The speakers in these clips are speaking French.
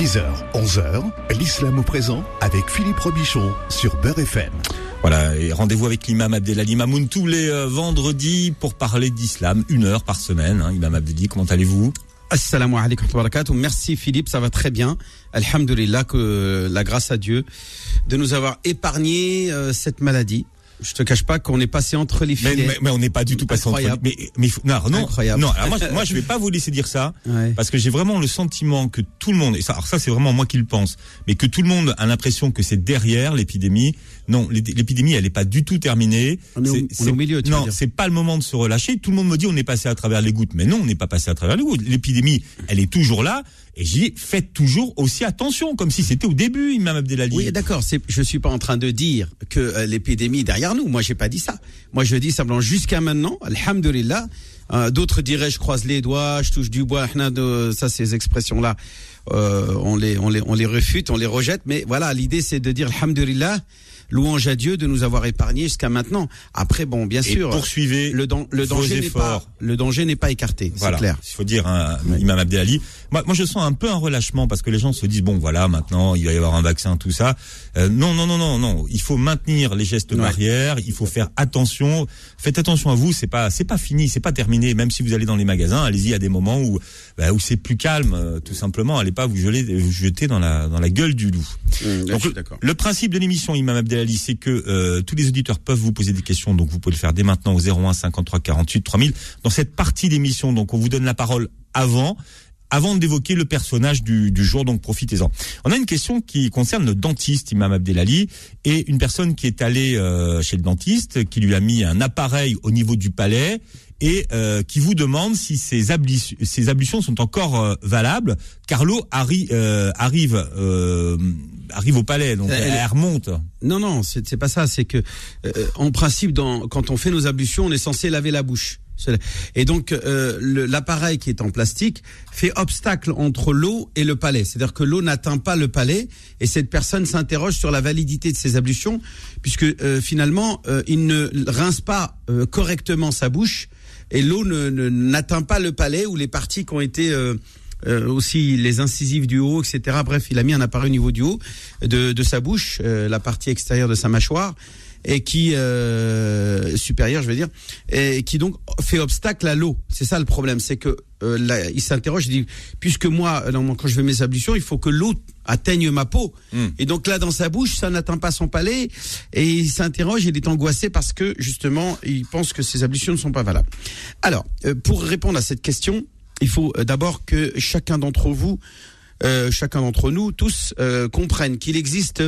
10h, 11h, l'islam au présent avec Philippe Robichon sur Beurre FM. Voilà, et rendez-vous avec l'imam Abdelali Mamoun tous les euh, vendredis pour parler d'islam, une heure par semaine. Hein. Imam Abdelali, comment allez-vous? Assalamu alaikum wa barakatuh. Merci Philippe, ça va très bien. Alhamdulillah que la grâce à Dieu de nous avoir épargné euh, cette maladie je te cache pas qu'on est passé entre les filets. Mais, mais, on n'est pas du tout passé entre les mais, mais non, non, Incroyable. non. Alors moi, moi, je vais pas vous laisser dire ça parce que j'ai vraiment le sentiment que tout le monde, et ça, alors ça c'est vraiment moi qui le pense, mais que tout le monde a l'impression que c'est derrière l'épidémie. Non, l'épidémie, elle n'est pas du tout terminée. On est, au, milieu. Tu non, c'est pas le moment de se relâcher. Tout le monde me dit on est passé à travers les gouttes, mais non, on n'est pas passé à travers les gouttes. L'épidémie, elle est toujours là. Et j'ai faites toujours aussi attention, comme si c'était au début, Imam Abdelali. Oui, d'accord. Je suis pas en train de dire que euh, l'épidémie est derrière nous. Moi, j'ai pas dit ça. Moi, je dis simplement jusqu'à maintenant, alhamdulillah. Euh, D'autres diraient, je croise les doigts, je touche du bois. Ça, ces expressions-là, euh, on les, on les, on les refute, on les rejette. Mais voilà, l'idée, c'est de dire, alhamdulillah louange à Dieu de nous avoir épargnés jusqu'à maintenant. Après, bon, bien sûr, poursuivez le, le danger n'est pas le danger n'est pas écarté, c'est clair. Il faut dire, hein, Imam Abdelali. Moi, moi, je sens un peu un relâchement parce que les gens se disent bon, voilà, maintenant il va y avoir un vaccin, tout ça. Euh, non, non, non, non, non. Il faut maintenir les gestes barrières. Il faut faire attention. Faites attention à vous. C'est pas, c'est pas fini, c'est pas terminé. Même si vous allez dans les magasins, allez-y à des moments où, bah, où c'est plus calme, euh, tout simplement. Allez pas vous, vous jeter dans la dans la gueule du loup. Mmh, Donc, le principe de l'émission, Imam Abdelali c'est que euh, tous les auditeurs peuvent vous poser des questions, donc vous pouvez le faire dès maintenant au 01 53 48 3000. Dans cette partie d'émission, donc on vous donne la parole avant avant d'évoquer le personnage du, jour, donc profitez-en. On a une question qui concerne le dentiste, Imam Abdelali, et une personne qui est allée euh, chez le dentiste, qui lui a mis un appareil au niveau du palais, et euh, qui vous demande si ces, ablutions, ces ablutions sont encore valables, car l'eau arrive arrive au palais, donc elle, remonte. Non, non, c'est pas ça. C'est que, euh, en principe, dans, quand on fait nos ablutions, on est censé laver la bouche. Et donc euh, l'appareil qui est en plastique fait obstacle entre l'eau et le palais. C'est-à-dire que l'eau n'atteint pas le palais et cette personne s'interroge sur la validité de ses ablutions puisque euh, finalement il ne rince pas correctement sa bouche et l'eau n'atteint pas le palais ou les parties qui ont été euh, aussi les incisives du haut, etc. Bref, il a mis un appareil au niveau du haut de, de sa bouche, euh, la partie extérieure de sa mâchoire et qui euh, supérieure, je veux dire, et qui donc fait obstacle à l'eau. C'est ça le problème, c'est que euh, il s'interroge, il dit puisque moi, quand je fais mes ablutions, il faut que l'eau atteigne ma peau. Hmm. Et donc là, dans sa bouche, ça n'atteint pas son palais, et il s'interroge, il est angoissé parce que justement, il pense que ses ablutions ne sont pas valables. Alors, pour répondre à cette question, il faut euh, d'abord que chacun d'entre vous, euh, chacun d'entre nous, tous euh, comprennent qu'il existe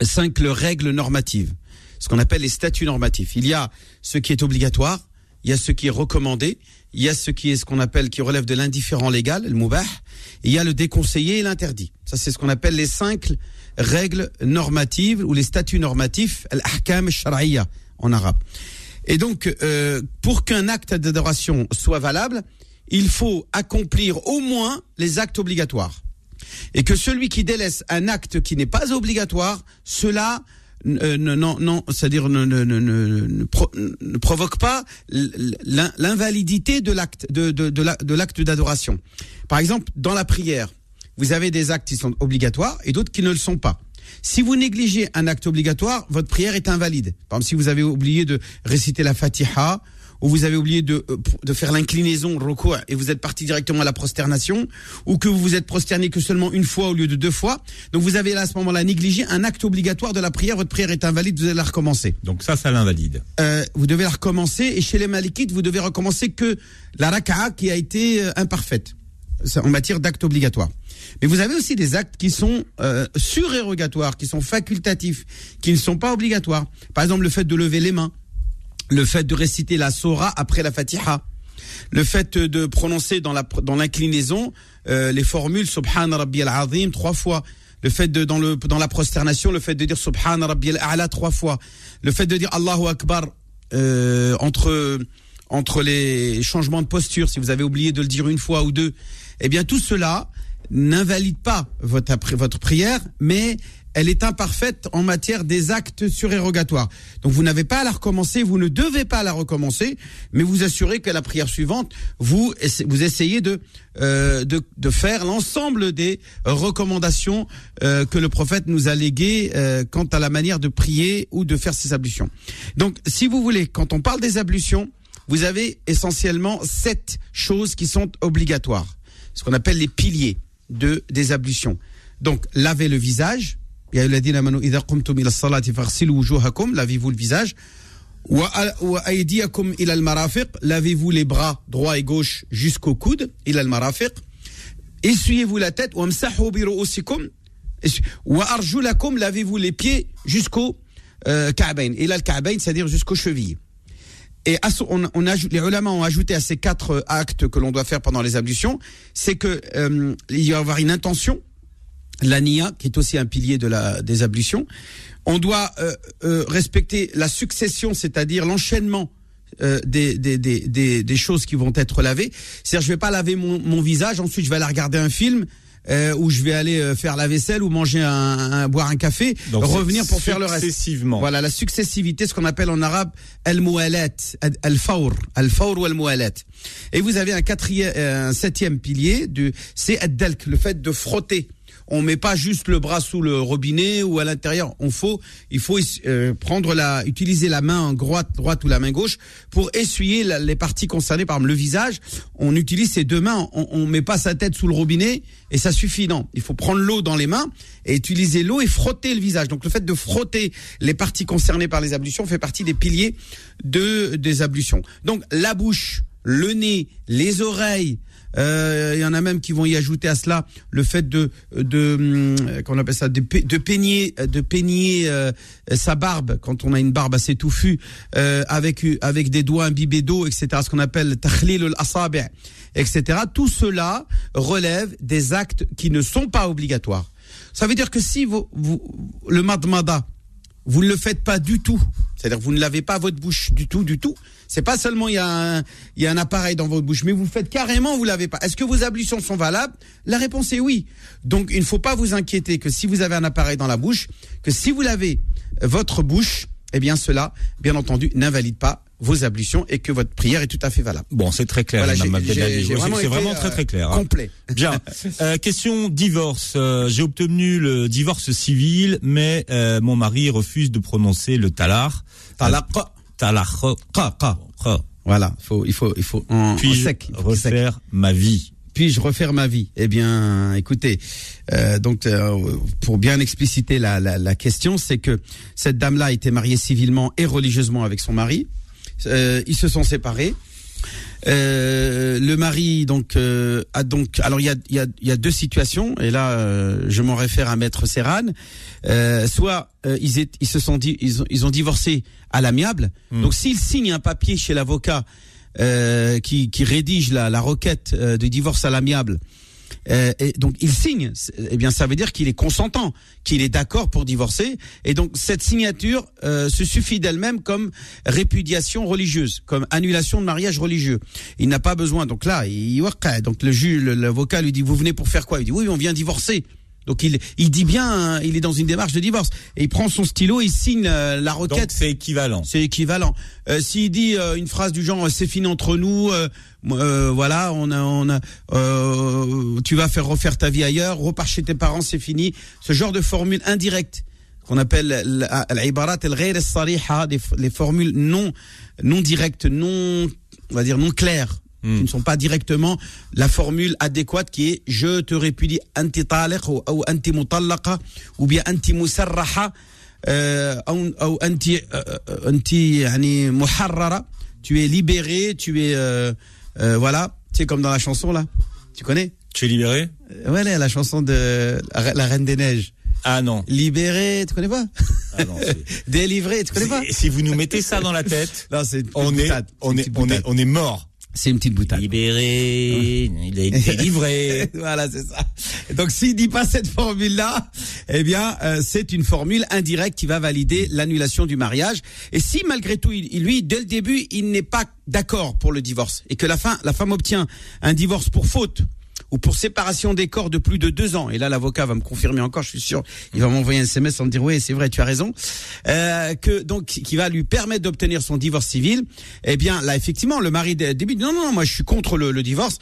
cinq règles normatives, ce qu'on appelle les statuts normatifs. Il y a ce qui est obligatoire, il y a ce qui est recommandé, il y a ce qui est ce qu'on appelle qui relève de l'indifférent légal, le moubah, il y a le déconseillé et l'interdit. Ça c'est ce qu'on appelle les cinq règles normatives ou les statuts normatifs, al-ahkam shar'iyya en arabe. Et donc pour qu'un acte d'adoration soit valable, il faut accomplir au moins les actes obligatoires. Et que celui qui délaisse un acte qui n'est pas obligatoire, cela euh, non, non, c'est-à-dire ne, ne, ne, ne, provoque pas l'invalidité de l'acte de, de, de l'acte d'adoration. Par exemple, dans la prière, vous avez des actes qui sont obligatoires et d'autres qui ne le sont pas. Si vous négligez un acte obligatoire, votre prière est invalide. Par exemple, si vous avez oublié de réciter la Fatiha ou vous avez oublié de, euh, de faire l'inclinaison, recours, et vous êtes parti directement à la prosternation, ou que vous vous êtes prosterné que seulement une fois au lieu de deux fois. Donc vous avez là à ce moment-là négligé un acte obligatoire de la prière, votre prière est invalide, vous allez la recommencer. Donc ça, ça l'invalide. Euh, vous devez la recommencer, et chez les malikites, vous devez recommencer que la raka'a qui a été euh, imparfaite en matière d'actes obligatoires. Mais vous avez aussi des actes qui sont euh, surérogatoires, qui sont facultatifs, qui ne sont pas obligatoires. Par exemple, le fait de lever les mains le fait de réciter la Sora après la Fatiha, le fait de prononcer dans dans l'inclinaison euh, les formules Subhan Rabbi al-Azim trois fois, le fait de dans le dans la prosternation, le fait de dire Subhan Rabbi al-A'la trois fois, le fait de dire Allahu Akbar euh, entre entre les changements de posture, si vous avez oublié de le dire une fois ou deux, eh bien tout cela n'invalide pas votre, votre prière, mais elle est imparfaite en matière des actes surérogatoires. Donc vous n'avez pas à la recommencer, vous ne devez pas la recommencer, mais vous assurez que la prière suivante, vous, vous essayez de, euh, de, de, faire l'ensemble des recommandations euh, que le prophète nous a léguées euh, quant à la manière de prier ou de faire ses ablutions. Donc si vous voulez, quand on parle des ablutions, vous avez essentiellement sept choses qui sont obligatoires, ce qu'on appelle les piliers de des ablutions. Donc laver le visage, lavez-vous le visage lavez-vous les bras droit et gauche jusqu'au coude essuyez-vous la tête lavez-vous les pieds jusqu'au euh, c'est-à-dire jusqu'aux chevilles. Et on, on les ulama ont ajouté à ces quatre actes que l'on doit faire pendant les ablutions, c'est que euh, il y avoir une intention, l'ania, qui est aussi un pilier de la, des ablutions. On doit euh, euh, respecter la succession, c'est-à-dire l'enchaînement euh, des, des, des, des, choses qui vont être lavées. C'est-à-dire, je vais pas laver mon, mon, visage, ensuite je vais aller regarder un film. Euh, ou je vais aller faire la vaisselle ou manger un, boire un café, revenir pour faire le reste. Successivement. Voilà la successivité, ce qu'on appelle en arabe al mualat al fawr, al fawr ou al mualat. Et vous avez un quatrième, un septième pilier du, c'est ad-dalk, le fait de frotter on met pas juste le bras sous le robinet ou à l'intérieur. On faut, il faut euh, prendre la, utiliser la main droite, droite ou la main gauche pour essuyer les parties concernées. Par le visage, on utilise ses deux mains. On, on met pas sa tête sous le robinet et ça suffit. Non, il faut prendre l'eau dans les mains et utiliser l'eau et frotter le visage. Donc le fait de frotter les parties concernées par les ablutions fait partie des piliers de des ablutions. Donc la bouche, le nez, les oreilles, il y en a même qui vont y ajouter à cela le fait de de hum, qu'on appelle ça de, peigner de peigner euh, sa barbe quand on a une barbe assez touffue euh, avec avec des doigts imbibés d'eau etc ce qu'on appelle takhlil al etc tout cela relève des actes qui ne sont pas obligatoires. Ça veut dire que si vous le madmada vous ne le faites pas du tout c'est-à-dire vous ne lavez pas votre bouche du tout du tout c'est pas seulement il y, a un, y a un appareil dans votre bouche, mais vous le faites carrément, vous l'avez pas. Est-ce que vos ablutions sont valables? La réponse est oui. Donc il ne faut pas vous inquiéter que si vous avez un appareil dans la bouche, que si vous lavez votre bouche, eh bien cela, bien entendu, n'invalide pas vos ablutions et que votre prière est tout à fait valable. Bon, c'est très clair, C'est vraiment très très clair. Hein. Complet. Bien. Euh, question divorce. Euh, j'ai obtenu le divorce civil, mais euh, mon mari refuse de prononcer le talar. Talaq. Voilà, faut, il faut, il faut en, Puis sec. refaire ma vie. Puis-je refaire ma vie? Eh bien, écoutez, euh, donc euh, pour bien expliciter la, la, la question, c'est que cette dame-là été mariée civilement et religieusement avec son mari. Euh, ils se sont séparés. Euh, le mari donc euh, a donc alors il y a, y, a, y a deux situations et là euh, je m'en réfère à maître Serran soit ils, ils se sont dit ils ont, ils ont divorcé à l'amiable hmm. donc s'ils signent un papier chez l'avocat qui, qui rédige la, la requête de divorce à l'amiable euh, et donc il signe, eh bien ça veut dire qu'il est consentant, qu'il est d'accord pour divorcer. Et donc cette signature euh, se suffit d'elle-même comme répudiation religieuse, comme annulation de mariage religieux. Il n'a pas besoin. Donc là, il donc le juge, l'avocat lui dit vous venez pour faire quoi? Il dit oui, on vient divorcer. Donc il, il dit bien, hein, il est dans une démarche de divorce. Et il prend son stylo, il signe euh, la requête. C'est équivalent. C'est équivalent. Euh, S'il dit euh, une phrase du genre c'est fini entre nous, voilà, on a, on a, tu vas faire refaire ta vie ailleurs, repars chez tes parents, c'est fini. Ce genre de formule indirecte qu'on appelle l'ibarat les formules non non directes, non on va dire non claires Hmm. qui ne sont pas directement la formule adéquate qui est je te répudie anti taliq ou, anti mutallaqa ou bien anti musarraha euh, ou, anti euh, anti yani muharrara. Tu es libéré tu es euh, euh, voilà. C'est comme dans la chanson là. Tu connais? Tu es libéré? Ouais la chanson de la reine des neiges. Ah non. Libéré, tu connais pas? Ah non, Délivré, tu connais pas? Si vous nous mettez ça dans la tête, non, c'est on, est, on, est, on, est, on est mort. C'est une petite boutade. Libéré, il a été livré. voilà, c'est ça. Donc s'il dit pas cette formule-là, eh bien, euh, c'est une formule indirecte qui va valider l'annulation du mariage. Et si malgré tout, il, lui, dès le début, il n'est pas d'accord pour le divorce et que la fin, la femme obtient un divorce pour faute ou pour séparation des corps de plus de deux ans. Et là, l'avocat va me confirmer encore, je suis sûr, il va m'envoyer un SMS en me dire oui, c'est vrai, tu as raison. Euh, que donc qui va lui permettre d'obtenir son divorce civil. Eh bien, là, effectivement, le mari débute. Non, non, moi, je suis contre le, le divorce.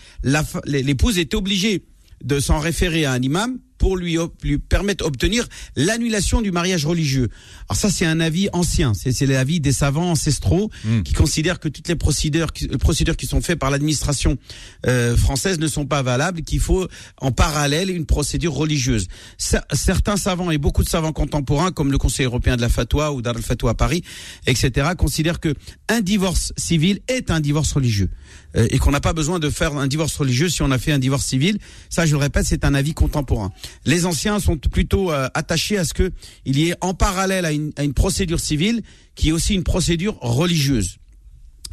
L'épouse est obligée de s'en référer à un imam pour lui, lui permettre d'obtenir l'annulation du mariage religieux. Alors ça, c'est un avis ancien, c'est l'avis des savants ancestraux hmm. qui considèrent que toutes les procédures, les procédures qui sont faites par l'administration euh, française ne sont pas valables, qu'il faut en parallèle une procédure religieuse. Certains savants et beaucoup de savants contemporains, comme le Conseil européen de la fatwa ou Dar al-Fatwa à Paris, etc., considèrent que un divorce civil est un divorce religieux. Euh, et qu'on n'a pas besoin de faire un divorce religieux si on a fait un divorce civil. Ça, je le répète, c'est un avis contemporain. Les anciens sont plutôt euh, attachés à ce que il y ait en parallèle à une, à une procédure civile qui est aussi une procédure religieuse.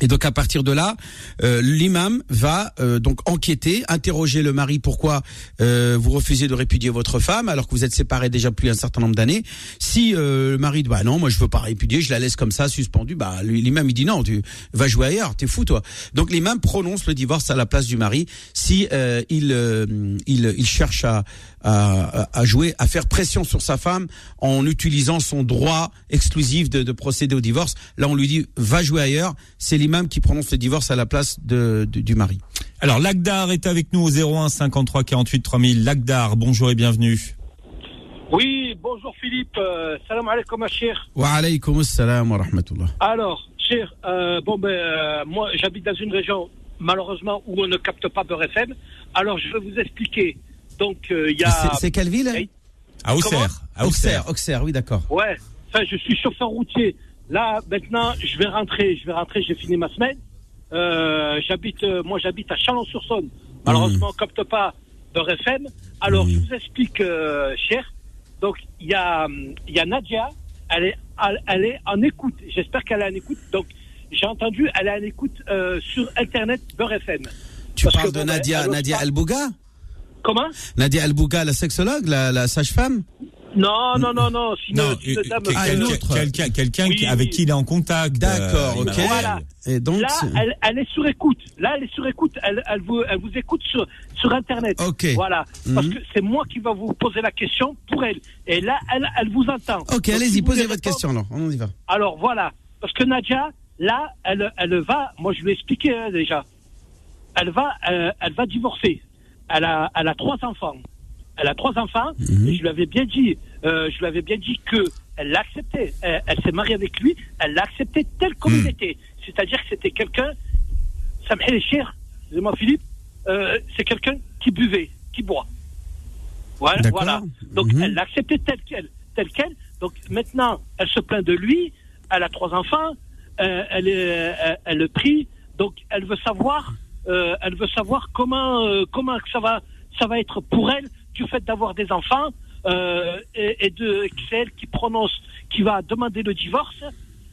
Et donc à partir de là, euh, l'imam va euh, donc enquêter, interroger le mari pourquoi euh, vous refusez de répudier votre femme alors que vous êtes séparés déjà depuis un certain nombre d'années. Si le mari dit bah non, moi je veux pas répudier, je la laisse comme ça suspendue, bah l'imam il dit non, tu vas jouer ailleurs, t'es fou toi. Donc l'imam prononce le divorce à la place du mari si il, il il cherche à à, jouer, à faire pression sur sa femme en utilisant son droit exclusif de, de procéder au divorce. Là, on lui dit va jouer ailleurs. C'est l'imam qui prononce le divorce à la place de, du mari. Alors, Lagdar est avec nous au 01 53 48 3000. Lagdar, bonjour et bienvenue. Oui, bonjour Philippe. Euh, salam alaikum, cher. Wa alaikum salam wa rahmatullah. Alors, cher, euh, bon ben, euh, moi j'habite dans une région malheureusement où on ne capte pas Beurre FM. Alors je vais vous expliquer. Donc, euh, il y a. C'est quelle ville À Auxerre. À Auxerre, Auxerre, oui, d'accord. Ouais. Enfin, je suis chauffeur routier. Là, maintenant, je vais rentrer. Je vais rentrer. J'ai fini ma semaine. Euh, j'habite, euh, moi, j'habite à Chalon-sur-Saône. Malheureusement, on ne capte pas de RFM. Alors, je vous explique, cher. Donc, il y a, il y a Nadia. Elle est, elle est en écoute. J'espère qu'elle est en écoute. Donc, j'ai entendu, elle est en écoute sur Internet Beurre FM. Tu parles de Nadia, Nadia El Bouga Comment? Nadia Albouga, la sexologue, la, la sage-femme? Non, non, non, non. Sinon, non, une dame, ah, quelqu'un, quelqu'un oui, avec qui il est en contact. D'accord, euh, ok. Voilà. Et donc, là, elle, elle, est sur écoute. Là, elle est sur écoute. Elle, elle, vous, elle vous écoute sur, sur Internet. Ok. Voilà. Mm -hmm. Parce que c'est moi qui va vous poser la question pour elle. Et là, elle, elle vous entend. Ok, allez-y, posez votre question alors. On y va. Alors voilà. Parce que Nadia, là, elle, elle va. Moi, je lui ai expliqué hein, déjà. Elle va, euh, elle va divorcer elle a, elle a trois enfants. Elle a trois enfants. Mhm. Et je lui avais bien dit, euh, je lui avais bien dit que elle l'acceptait. Elle, elle s'est mariée avec lui. Elle l'a accepté tel comme il mhm. était. C'est-à-dire que c'était quelqu'un. Ça me fait cher. Excusez-moi, Philippe. Euh, c'est quelqu'un qui buvait, qui boit. Voilà. voilà. Donc mhm. elle l'a accepté tel quel, tel quel. Donc maintenant, elle se plaint de lui. Elle a trois enfants. Euh, elle est, elle, elle le prie. Donc elle veut savoir euh, elle veut savoir comment euh, comment ça va ça va être pour elle du fait d'avoir des enfants euh, et, et, de c'est elle qui prononce qui va demander le divorce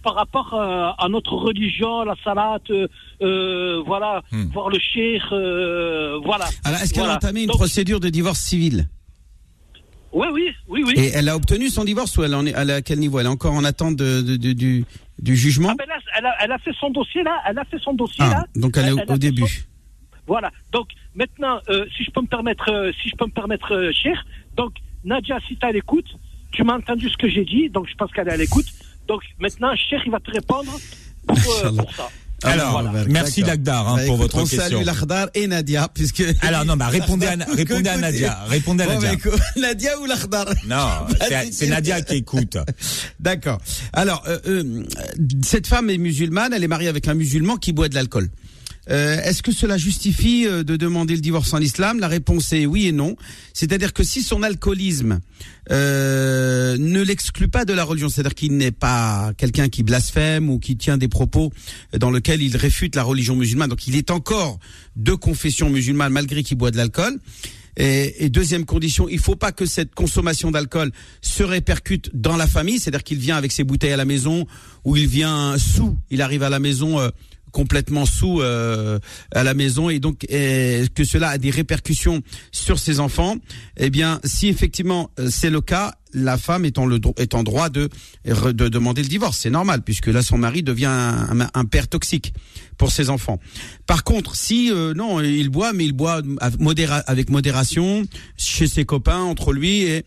par rapport euh, à notre religion, la salat, euh, voilà, hmm. voir le cheikh, voilà. Alors, est-ce qu'elle voilà. a entamé une Donc, procédure de divorce civil Oui, oui, oui, oui. Et elle a obtenu son divorce ou elle en est, elle est à quel niveau? Elle est encore en attente de, de, de, du, du jugement? Ah ben là, elle, a, elle, a, fait son dossier là, elle a fait son dossier ah, là. Donc elle, elle est au, au début. Son... Voilà. Donc maintenant, euh, si je peux me permettre, si je peux me permettre, cher. Donc Nadia, si tu à l'écoute, tu m'as entendu ce que j'ai dit, donc je pense qu'elle est à l'écoute. Donc maintenant, cher, il va te répondre pour, pour ça. Alors, voilà. merci Lagdar hein, bah, pour écoute, votre on question. salue Lagdar et Nadia, puisque. Alors non, bah répondez à, répondez à Nadia. Répondez à Nadia. Bon, bah, Nadia ou Lagdar Non, c'est Nadia qui écoute. D'accord. Alors, euh, euh, cette femme est musulmane, elle est mariée avec un musulman qui boit de l'alcool. Euh, Est-ce que cela justifie euh, de demander le divorce en islam? La réponse est oui et non. C'est-à-dire que si son alcoolisme euh, ne l'exclut pas de la religion, c'est-à-dire qu'il n'est pas quelqu'un qui blasphème ou qui tient des propos dans lesquels il réfute la religion musulmane, donc il est encore de confession musulmane malgré qu'il boit de l'alcool. Et, et, deuxième condition, il faut pas que cette consommation d'alcool se répercute dans la famille, c'est-à-dire qu'il vient avec ses bouteilles à la maison ou il vient sous, il arrive à la maison euh, complètement sous euh, à la maison et donc que cela a des répercussions sur ses enfants, eh bien, si effectivement euh, c'est le cas, la femme est en, le, droit de, de demander le divorce. C'est normal, puisque là, son mari devient un, père toxique pour ses enfants. Par contre, si, euh, non, il boit, mais il boit avec modération, chez ses copains, entre lui, et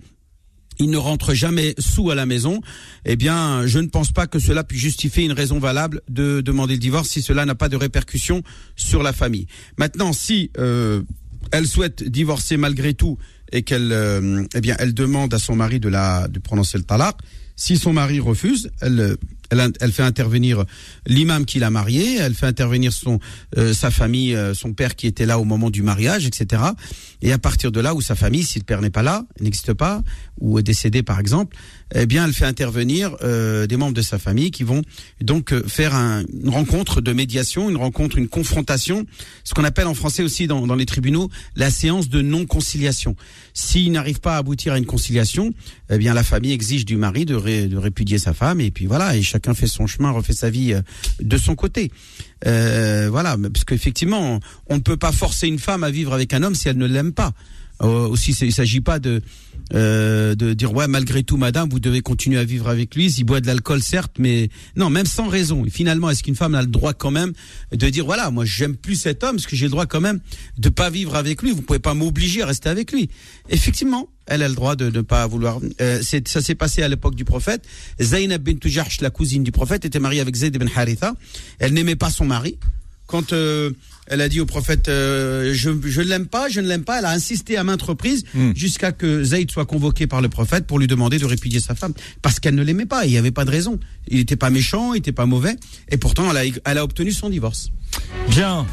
il ne rentre jamais sous à la maison, eh bien, je ne pense pas que cela puisse justifier une raison valable de demander le divorce si cela n'a pas de répercussions sur la famille. Maintenant, si euh, elle souhaite divorcer malgré tout et qu'elle, euh, eh bien, elle demande à son mari de la de prononcer le talaq, si son mari refuse, elle elle, elle, fait intervenir l'imam qui l'a marié, elle fait intervenir son euh, sa famille, euh, son père qui était là au moment du mariage, etc. Et à partir de là où sa famille, si le père n'est pas là, n'existe pas, ou est décédé par exemple, eh bien, elle fait intervenir euh, des membres de sa famille qui vont donc faire un, une rencontre de médiation, une rencontre, une confrontation, ce qu'on appelle en français aussi dans, dans les tribunaux la séance de non-conciliation. S'il n'arrive pas à aboutir à une conciliation, eh bien, la famille exige du mari de, de répudier sa femme, et puis voilà, et chacun fait son chemin, refait sa vie euh, de son côté. Euh, voilà, parce qu'effectivement, on ne peut pas forcer une femme à vivre avec un homme si elle ne l'aime pas. Euh, aussi, il s'agit pas de euh, de dire ouais malgré tout madame vous devez continuer à vivre avec lui. S'il boit de l'alcool certes mais non même sans raison. Finalement est-ce qu'une femme a le droit quand même de dire voilà moi j'aime plus cet homme parce que j'ai le droit quand même de pas vivre avec lui. Vous pouvez pas m'obliger à rester avec lui. Effectivement elle a le droit de ne pas vouloir euh, ça s'est passé à l'époque du prophète. Zainab bint Jahsh la cousine du prophète était mariée avec Zayd ibn Haritha. Elle n'aimait pas son mari. Quand euh, elle a dit au prophète euh, je ne l'aime pas, je ne l'aime pas, elle a insisté à maintes reprises hmm. jusqu'à que Zayd soit convoqué par le prophète pour lui demander de répudier sa femme parce qu'elle ne l'aimait pas, il n'y avait pas de raison. Il n'était pas méchant, il n'était pas mauvais et pourtant elle a elle a obtenu son divorce. Bien.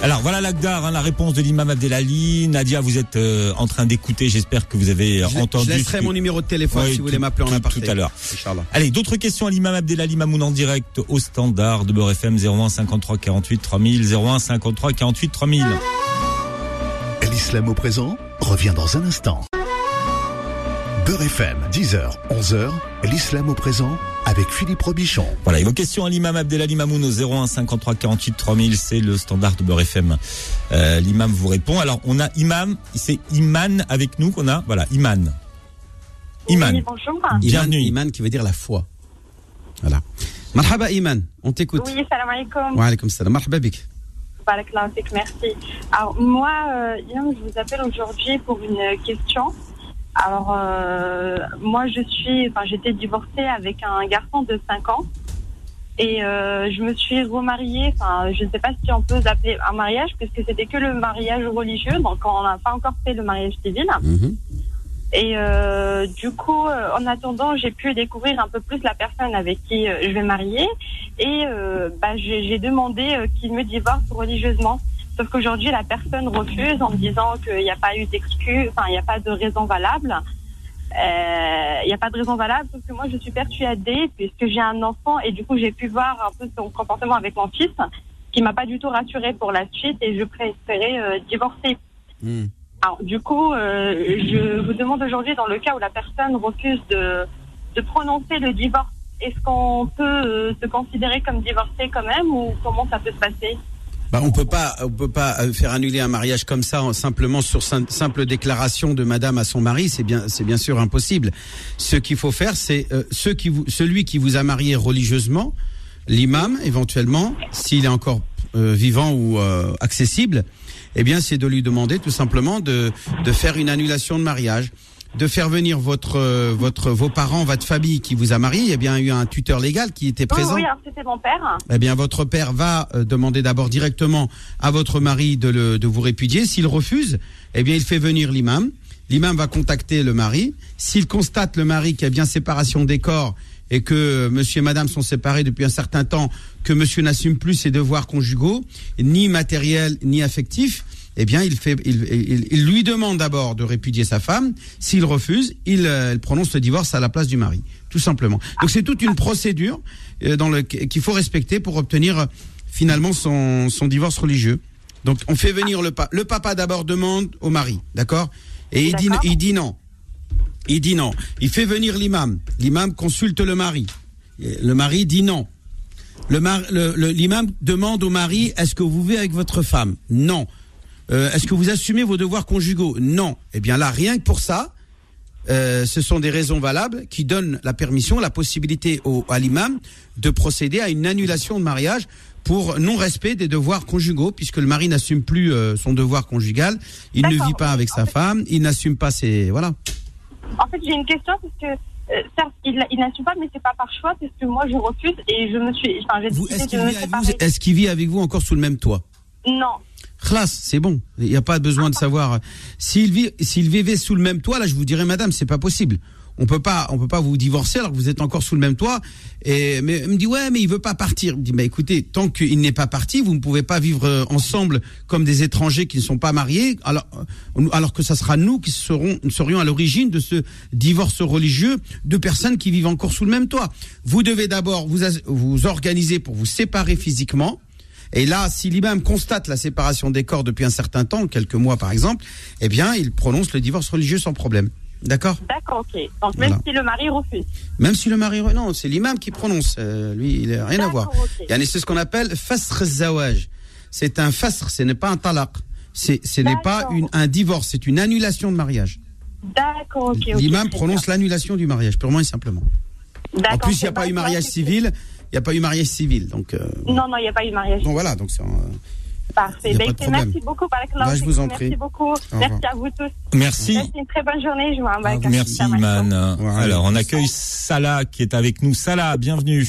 Alors voilà l'Agdar, hein, la réponse de l'imam Abdelali. Nadia, vous êtes euh, en train d'écouter, j'espère que vous avez entendu. Je laisserai mon numéro de téléphone si vous voulez m'appeler en aparté. Tout à l'heure. Allez, d'autres questions à l'imam Abdelali Mamoun en direct au standard de Beurre FM 01 53 48 3000 01 53 48 3000. L'islam au présent revient dans un instant. Beurre FM, 10h, 11h, l'islam au présent avec Philippe Robichon. Voilà, et vos questions à l'imam Abdelali Mamoun au 01 53 48 3000, c'est le standard de Beurre FM. Euh, l'imam vous répond. Alors, on a imam, c'est Iman avec nous qu'on a. Voilà, Iman. Iman. Oui, bonjour. Bienvenue. Iman qui veut dire la foi. Voilà. Marhaba Iman, on t'écoute. Oui, salam alaikum. Wa alaikum salam. Marhaba bik. Merci. Alors, moi, euh, je vous appelle aujourd'hui pour une question. Alors, euh, moi, je suis, enfin, j'étais divorcée avec un garçon de 5 ans. Et euh, je me suis remariée, enfin, je ne sais pas si on peut appeler un mariage, puisque c'était que le mariage religieux, donc on n'a pas encore fait le mariage civil. Mhm. Et euh, du coup, en attendant, j'ai pu découvrir un peu plus la personne avec qui je vais marier. Et bah, j'ai demandé qu'il me divorce religieusement. Sauf qu'aujourd'hui, la personne refuse en me disant qu'il n'y a pas eu d'excuse, enfin, il n'y a pas de raison valable. Euh, il n'y a pas de raison valable, sauf que moi, je suis persuadée, puisque j'ai un enfant, et du coup, j'ai pu voir un peu son comportement avec mon fils, qui m'a pas du tout rassurée pour la suite, et je préférais euh, divorcer. Hmm. Alors, du coup, euh, je vous demande aujourd'hui, dans le cas où la personne refuse de, de prononcer le divorce, est-ce qu'on peut se considérer comme divorcé quand même, ou comment ça peut se passer? Bah, on peut pas, on peut pas euh, faire annuler un mariage comme ça simplement sur simple déclaration de Madame à son mari. C'est bien, c'est bien sûr impossible. Ce qu'il faut faire, c'est euh, qui vous, celui qui vous a marié religieusement, l'imam éventuellement, s'il est encore euh, vivant ou accessible, eh bien, c'est de lui demander tout simplement de de faire une annulation de mariage de faire venir votre euh, votre vos parents, votre famille qui vous a marié. Il y a bien eu un tuteur légal qui était présent. oui, c'était mon père. Eh bien, votre père va euh, demander d'abord directement à votre mari de, le, de vous répudier. S'il refuse, eh bien, il fait venir l'imam. L'imam va contacter le mari. S'il constate le mari qu'il y a bien séparation des corps et que monsieur et madame sont séparés depuis un certain temps, que monsieur n'assume plus ses devoirs conjugaux, ni matériels, ni affectifs, eh bien, il, fait, il, lui demande d'abord de répudier sa femme. S'il refuse, il, euh, prononce le divorce à la place du mari, tout simplement. Donc c'est toute une procédure euh, dans le qu'il faut respecter pour obtenir euh, finalement son, son divorce religieux. Donc on fait venir le papa. Le papa d'abord demande au mari, d'accord? Et il dit, il dit non. Il dit non. Il fait venir l'imam. L'imam consulte le mari. Le mari dit non. Le- le- l'imam demande au mari est-ce que vous vivez avec votre femme? Non. Euh, est-ce que vous assumez vos devoirs conjugaux Non. Eh bien là, rien que pour ça, euh, ce sont des raisons valables qui donnent la permission, la possibilité au, à l'imam de procéder à une annulation de mariage pour non-respect des devoirs conjugaux, puisque le mari n'assume plus euh, son devoir conjugal, il ne vit pas avec sa femme, il n'assume pas ses... Voilà. En fait, j'ai une question parce que, euh, certes, il, il n'assume pas, mais c'est pas par choix, parce que moi, je refuse et je me suis. Enfin, qu'il vit, est-ce qu'il vit avec vous encore sous le même toit? Non. Classe, c'est bon. Il n'y a pas besoin de savoir. S'il vit, s'il vivait sous le même toit, là, je vous dirais, madame, c'est pas possible. On peut pas, on peut pas vous divorcer alors que vous êtes encore sous le même toit. Et mais elle me dit ouais, mais il veut pas partir. Je dis bah écoutez, tant qu'il n'est pas parti, vous ne pouvez pas vivre euh, ensemble comme des étrangers qui ne sont pas mariés. Alors, euh, alors que ça sera nous qui serons, serions à l'origine de ce divorce religieux de personnes qui vivent encore sous le même toit. Vous devez d'abord vous vous organiser pour vous séparer physiquement. Et là, si l'imam constate la séparation des corps depuis un certain temps, quelques mois par exemple, eh bien, il prononce le divorce religieux sans problème. D'accord D'accord, ok. Donc, même Voilà. si le mari refuse. Même si le mari... Non, c'est l'imam qui prononce. Euh, lui, il n'a rien à voir. D'accord, ok. Yani, C'est ce qu'on appelle fasr zawaj. C'est un fasr, ce n'est pas un talaq. Ce n'est pas une, un divorce, c'est une annulation de mariage. D'accord, ok. L'imam prononce l'annulation du mariage, purement et simplement. En plus, il n'y a pas eu mariage civil. Il n'y a pas eu mariage civil. Donc, euh, Non, non, il n'y a pas eu mariage. bon, voilà. Donc, c'est, euh, Parfait. Ben, merci beaucoup. Bah, je vous en Merci prie. beaucoup. Merci à vous tous. Merci. Merci, une très bonne journée. Je vous embrasse. Merci Salam alaikum. Iman. Alors on accueille Salah qui est avec nous. Salah, bienvenue.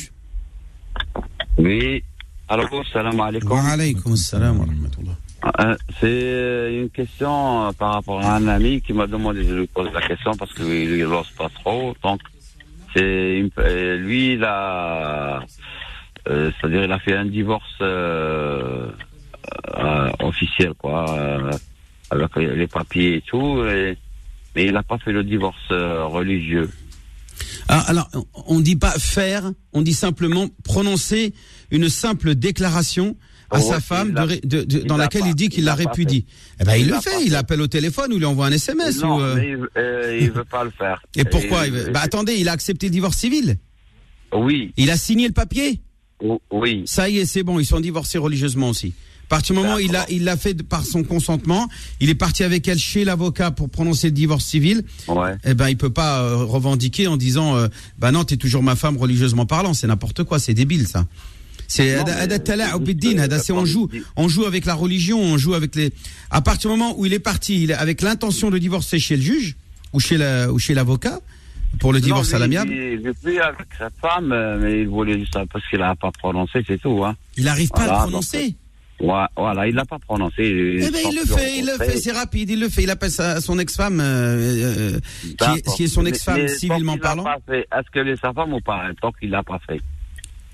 Oui. Alors, salam alaikum. wa alaykum assalam wa rahmatullah. Euh, C'est une question euh, par rapport à un ami qui m'a demandé de lui poser la question parce que lui, il n'ose pas trop. Donc, c'est euh, lui, il a, euh, c'est-à-dire, il a fait un divorce euh, officiel, quoi, avec les papiers et tout, mais il n'a pas fait le divorce religieux. Ah, alors, on ne dit pas faire, on dit simplement prononcer une simple déclaration à Oh, sa femme l'a- de de- de- dans l'a laquelle pas- il dit qu'il il la répudie. Eh ben, il, Il le fait, pas il appelle au téléphone ou il envoie un SMS. non, ou, euh, mais il, euh, il veut pas le faire. Et pourquoi il Bah attendez, il a accepté le divorce civil. Oui, Il a signé le papier. o- oui. Ça y est, c'est bon, ils sont divorcés religieusement aussi. À partir du moment où il l'a il l'a fait par son consentement, il est parti avec elle chez l'avocat pour prononcer le divorce civil. Ouais. eh ben il peut pas euh, revendiquer en disant euh, bah non t'es toujours ma femme religieusement parlant c'est n'importe quoi c'est débile ça c'est tala'ub c'est euh, on joue on joue avec la religion on joue avec les à partir du moment où il est parti il est avec l'intention de divorcer chez le juge ou chez la ou chez l'avocat pour le divorce Non, à l'amiable Il veut plus avec sa femme, euh, mais il voulait juste ça parce qu'il n'a pas prononcé, c'est tout. Hein. il arrive pas à Voilà, le prononcer Ouais, voilà, il l'a pas prononcé. eh ben il le fait il le fait c'est rapide il le fait il appelle sa, son ex-femme euh, euh, qui, est- qui est son ex-femme civilement parlant Est-ce que est sa femme ou pas Tant qu'il l'a pas fait.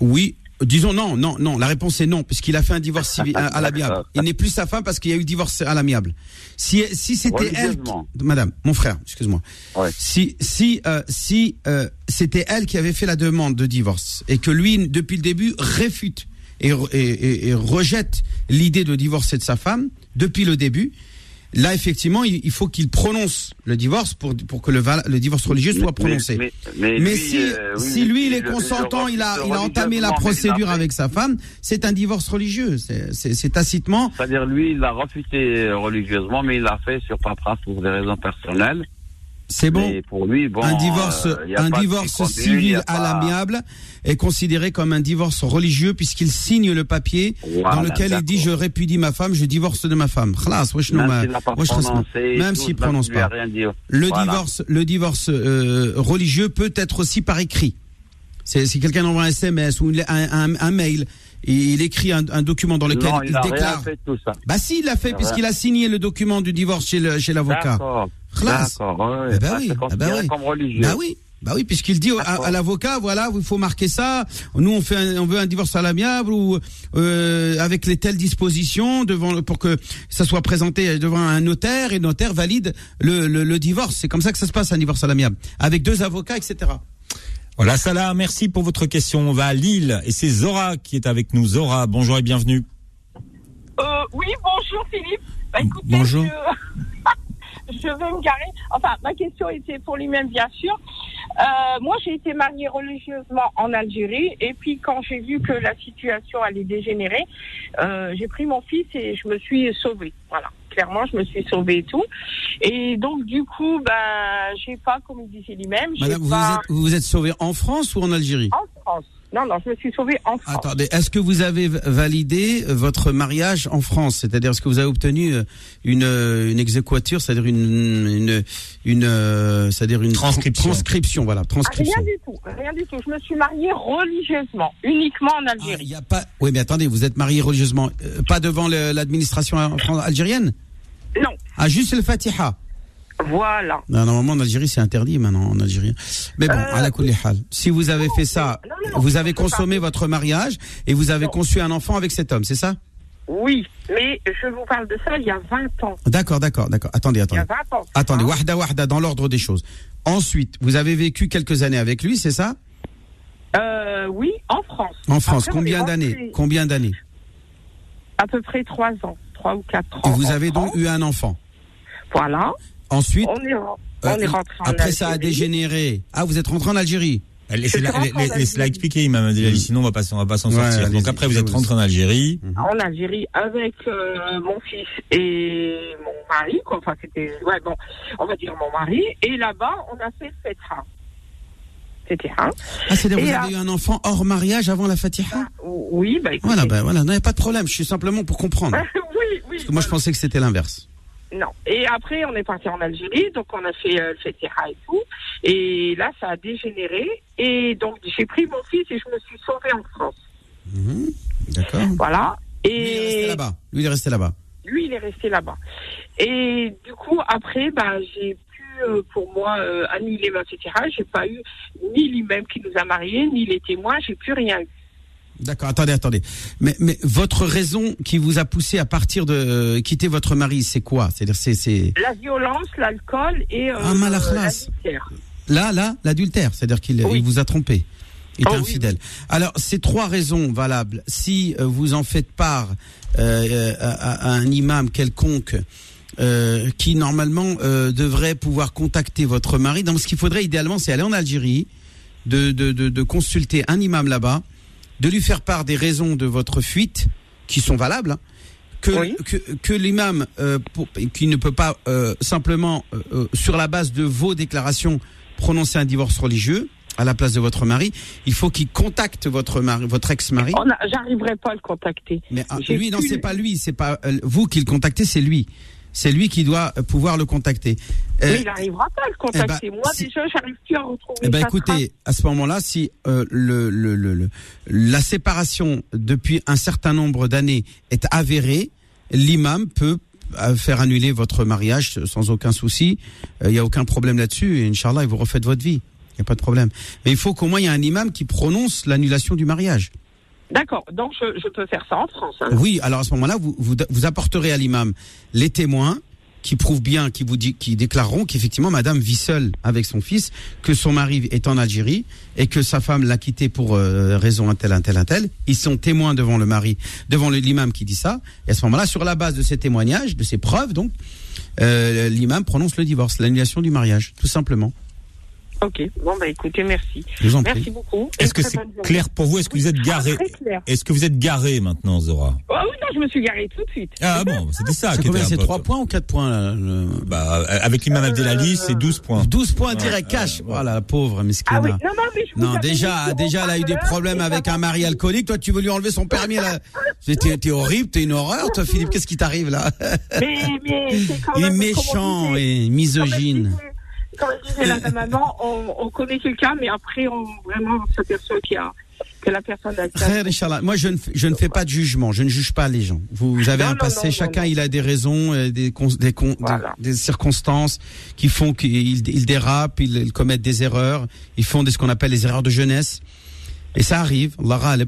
Oui. Disons non, non, non. La réponse est non, puisqu'il a fait un divorce civil à, à l'amiable. Il n'est plus sa femme parce qu'il y a eu divorce à l'amiable. Si, si c'était elle, qui-. Madame, mon frère, excuse-moi. Ouais. Si, si, euh, si euh, c'était elle qui avait fait la demande de divorce et que lui, depuis le début, réfute et, re- et, et- et rejette l'idée de divorcer de sa femme depuis le début. Là, effectivement, il, faut qu'il prononce le divorce pour, pour que le, divorce religieux soit prononcé. Mais, mais, Mais lui, si, euh, oui, si lui il est consentant, il a, il a entamé la procédure avec sa femme, c'est un divorce religieux. C'est- C'est c'est tacitement. C'est-à-dire, lui, il l'a refusé religieusement, mais il l'a fait sur paperasse pour des raisons personnelles. C'est bon. Mais pour lui, bon. un divorce, euh, un divorce conduit, civil à l'amiable est considéré comme un divorce religieux puisqu'il signe le papier Voilà, dans lequel il dit je répudie ma femme, je divorce de ma femme. Wesh Même s'il n'a pas wesh rasma. prononcé, Même tout, s'il prononce pas. Le Voilà. divorce, le divorce euh, religieux peut être aussi par écrit. C'est si quelqu'un envoie un SMS ou un, un, un mail, et il écrit un, un document dans lequel Non, il, il n'a rien déclare. fait tout ça. Bah si, il l'a fait puisqu'il a signé le document du divorce chez l'avocat. D'accord. Ouais, Eh ben ça, oui, eh ben oui. comme religieux. Bah oui. Bah oui, puisqu'il dit à, l'avocat, voilà, il faut marquer ça. Nous, on fait, un- on veut un divorce à l'amiable ou euh, avec les telles dispositions devant pour que ça soit présenté devant un notaire et le notaire valide le, le, le divorce. C'est comme ça que ça se passe un divorce à l'amiable, avec deux avocats, etc. Voilà Salah, merci pour votre question. On va à Lille et c'est Zora qui est avec nous. Zora, bonjour et bienvenue. Euh, oui, bonjour Philippe. Bah, écoutez, Bonjour. Je, je vais me garer. Enfin, ma question était pour lui-même, bien sûr. Euh, moi, j'ai été mariée religieusement en Algérie et puis quand j'ai vu que la situation allait dégénérer, euh, j'ai pris mon fils et je me suis sauvée. Voilà, clairement, je me suis sauvée et tout. Et donc, du coup, bah, j'ai pas, comme il disait lui-même, j'ai Madame, vous pas êtes, vous vous êtes sauvé en France ou en Algérie? En France. Non, non, je me suis sauvée en France. Attendez, est-ce que vous avez validé euh, votre mariage en France? C'est-à-dire, est-ce que vous avez obtenu euh, une, euh, une exéquature, c'est-à-dire une, une, une, c'est-à-dire une Transcription. transcription, voilà, Ah, transcription. rien du tout, rien du tout. Je me suis mariée religieusement, uniquement en Ah, Algérie. il y a pas. Oui, mais attendez, vous êtes marié religieusement, pas devant l'administration algérienne? Non, Ah, juste le Fatiha. Voilà. Non, normalement, en Algérie, c'est interdit maintenant, en Algérie. Mais bon, Euh, à la kulli hal. Si vous avez fait ça, non, non, non, vous avez pas. consommé votre mariage et vous avez conçu un enfant avec cet homme, c'est ça? Oui, mais je vous parle de ça il y a 20 ans. D'accord, d'accord, d'accord. Attendez, Il y attendez. a 20 ans. Attendez, Hein wahda wahda, dans l'ordre des choses. Ensuite, vous avez vécu quelques années avec lui, c'est ça? Euh, oui, en France. En France, Après, combien d'années Combien d'années? À peu près 3 ans, 3 ou 4 Et ans. vous en avez donc France. eu un enfant? Voilà. Ensuite, On est, on euh, est rentré en après ça a dégénéré. Ah, vous êtes rentré en Algérie Laissez-la expliquer, Imam Abdelali, sinon on va pas, on va pas s'en Ouais, sortir. Donc après, vous êtes rentré en Algérie. En Algérie avec euh, mon fils et mon mari. quoi. Enfin, c'était, ouais, bon, on va dire mon mari. Et là-bas, on a fait Fetha. C'était un. Ah, c'est-à-dire vous là- avez eu un enfant hors mariage avant la Fatiha Oui, bah écoutez. Voilà, ben voilà, non, y a pas de problème. Je suis simplement pour comprendre. oui, oui. Parce que moi, je pensais que c'était l'inverse. Non. Et après, on est parti en Algérie, donc on a fait euh, le Fetiha et tout. Et là, ça a dégénéré. Et donc, j'ai pris mon fils et je me suis sauvée en France. Mhm, D'accord. Voilà. Lui, il est resté Et là-bas. Lui, il est resté là-bas. lui, il est resté là-bas. Et du coup, après, bah, j'ai pu, euh, pour moi, euh, annuler ma Fetiha. J'ai pas eu ni lui-même qui nous a mariés, ni les témoins. J'ai plus rien eu. D'accord, attendez, attendez. Mais, mais votre raison qui vous a poussé à partir de euh, quitter votre mari, c'est quoi? C'est-à-dire, c'est, c'est La violence, l'alcool et euh, Ah, euh, l'adultère. là, là, l'adultère, c'est-à-dire qu'il Oui. il vous a trompé. Il est Oh, oui, infidèle. Alors, ces trois raisons valables. Si euh, vous en faites part euh, à, à un imam quelconque euh, qui normalement euh, devrait pouvoir contacter votre mari, donc ce qu'il faudrait idéalement, c'est aller en Algérie, de, de, de, de consulter un imam là-bas, de lui faire part des raisons de votre fuite, qui sont valables, hein, que, Oui. que, que l'imam, euh, pour- qui ne peut pas euh, simplement, euh, euh, sur la base de vos déclarations, prononcer un divorce religieux à la place de votre mari, il faut qu'il contacte votre mari, votre ex-mari. A- J'arriverai pas à le contacter. Mais ah, lui, non, c'est pas lui, c'est pas euh, vous qui le contactez, c'est lui. C'est lui qui doit euh, pouvoir le contacter. Euh, Mais il n'arrivera pas à le contacter. eh ben, Moi, si- déjà, j'arrive plus à retrouver Eh ben trace. écoutez, à ce moment-là, si euh, le, le, le, le- la séparation depuis un certain nombre d'années est avérée, l'imam peut euh, faire annuler votre mariage sans aucun souci. Il n'y a aucun problème là-dessus. Et Inch'Allah, et vous refaites votre vie. Il n'y a pas de problème. Mais il faut qu'au moins il y ait un imam qui prononce l'annulation du mariage. D'accord. Donc, je, peux faire ça en France. hein. Oui, alors à ce moment-là, vous, vous, vous apporterez à l'imam les témoins qui prouvent bien, qui vous dit, qui déclareront qu'effectivement Madame vit seule avec son fils, que son mari est en Algérie et que sa femme l'a quitté pour euh, raison un tel, un tel, un tel. Ils sont témoins devant le mari, devant l'imam qui dit ça. Et à ce moment-là, sur la base de ces témoignages, de ces preuves, donc, euh, l'imam prononce le divorce, l'annulation du mariage, tout simplement. Ok. Bon, bah écoutez, merci. Je vous en Merci prie. beaucoup. Est-ce que c'est clair pour vous? Est-ce que vous êtes garé? Ah, Très clair. Est-ce que vous êtes garé maintenant, Zora? Oh oui, non, je me suis garée tout de suite. Ah bon, c'était ça C'est qui combien? était C'est un peu- 3 points ou 4 points là, le- Bah, avec l'imam Abdelali, c'est 12 points. 12 points direct ouais, cash. ouais. Voilà, la pauvre miskina. Ah oui, non, non, mais je vous Non, avais déjà, déjà, elle a eu des problèmes avec un mari alcoolique. Toi, tu veux lui enlever son permis là T'es horrible, t'es une horreur, toi, Philippe. Qu'est-ce qui t'arrive là? Mais, mais c'est quand Il est méchant et misogyne. Comme disait la maman, on, on connaît quelqu'un, mais après, on vraiment s'aperçoit qu'il y a que la personne a. Frère Inch'Allah, moi je ne, je ne fais pas de jugement, je ne juge pas les gens. Vous avez Non, un non, passé, non, chacun non, non. il a des raisons, euh, des, cons- des, con- des- Voilà. des circonstances qui font qu'ils ils dérapent, ils, ils commettent des erreurs, ils font des, ce qu'on appelle les erreurs de jeunesse. Et ça arrive, Allah.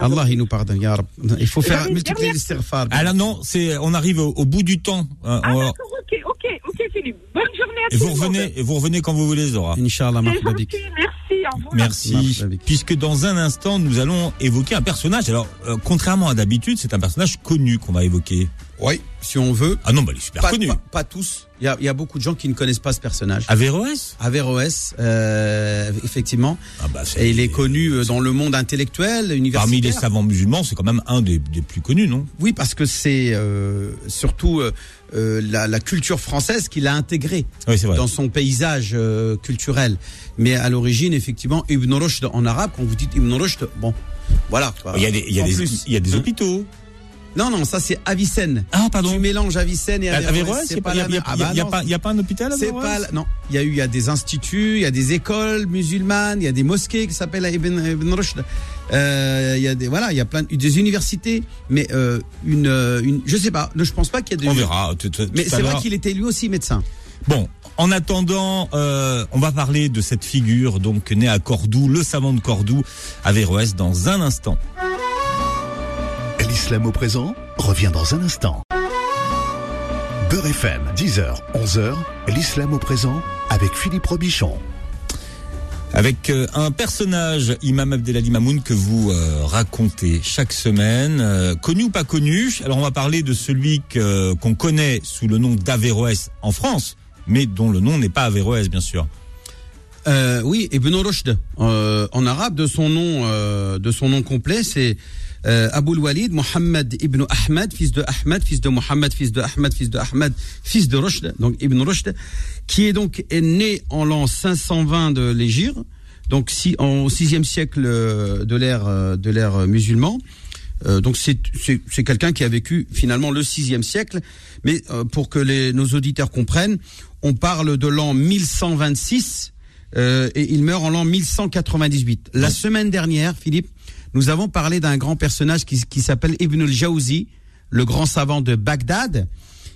Allah il nous pardonne, ya Rab. Il faut faire multiplier dernière- l'istighfar. Ah non, c'est on arrive au, au bout du temps. hein, Ah, on- Philippe. Bonne journée à et tous. vous revenez, et vous revenez quand vous voulez, Zora. Inch'Allah, merci, au revoir. Merci. Puisque dans un instant, nous allons évoquer un personnage. Alors, euh, contrairement à d'habitude, c'est un personnage connu qu'on va évoquer. Oui, si on veut. Ah non, bah, il est super Pas, connu. pas- pas tous. Il y a, il y a beaucoup de gens qui ne connaissent pas ce personnage. Averroès Averroès, euh, effectivement. ah bah, Et il est connu euh, dans le monde intellectuel, universitaire. Parmi les savants musulmans, c'est quand même un des, des plus connus, non? Oui, parce que c'est euh, surtout euh, la, la culture française qu'il a intégrée Oui, dans son paysage culturel. Mais à l'origine, effectivement, Ibn Rushd en arabe, quand vous dites Ibn Rushd, bon, voilà. Il y a des, il y a des, il y a des hôpitaux. Non, non, ça c'est Avicenne. Ah, Tu mélanges Avicenne et Averroès. Il n'y a, y a- a- Ah bah y pas- il y a pas un hôpital à C'est pas non. Il y a eu, il y a des instituts, il y a des écoles musulmanes, il y a des mosquées qui s'appellent Ibn, Ibn Rushd. Euh, il y a des, voilà, il y a plein de- des universités, mais euh, une, euh, une, je sais pas, je pense pas qu'il y a des. On verra. tout- tout- Mais c'est vrai qu'il était lui aussi médecin. Bon, en attendant, euh, on va parler de cette figure donc née à Cordoue, le savant de Cordoue, Averroès, dans un instant. L'islam au présent revient dans un instant. Beurre FM, 10h, 11h, l'islam au présent avec Philippe Robichon. Avec euh, un personnage, Imam Abdelali Mamoun, que vous euh, racontez chaque semaine, euh, connu ou pas connu? Alors on va parler de celui que- qu'on connaît sous le nom d'Averroès en France, mais dont le nom n'est pas Averroès, bien sûr. Euh, oui, Ibn Rushd. Euh, en arabe, de son nom, euh, de son nom complet, c'est euh, Abul Walid Mohammed ibn Ahmed, fils de Ahmed, fils de Mohammed, fils de Ahmed, fils de Ahmed, fils de Rushd, donc Ibn Rushd, qui est donc né en l'an 520 de l'Égypte, donc si, en 6e siècle euh, de l'ère euh, de l'ère musulman. Euh, donc c'est quelqu'un qui a vécu finalement le sixième siècle, mais pour que les, nos auditeurs comprennent, on parle de l'an 1126 euh, et il meurt en l'an 1198. La semaine dernière, Philippe, nous avons parlé d'un grand personnage qui, qui s'appelle Ibn al-Jawzi, le grand savant de Bagdad,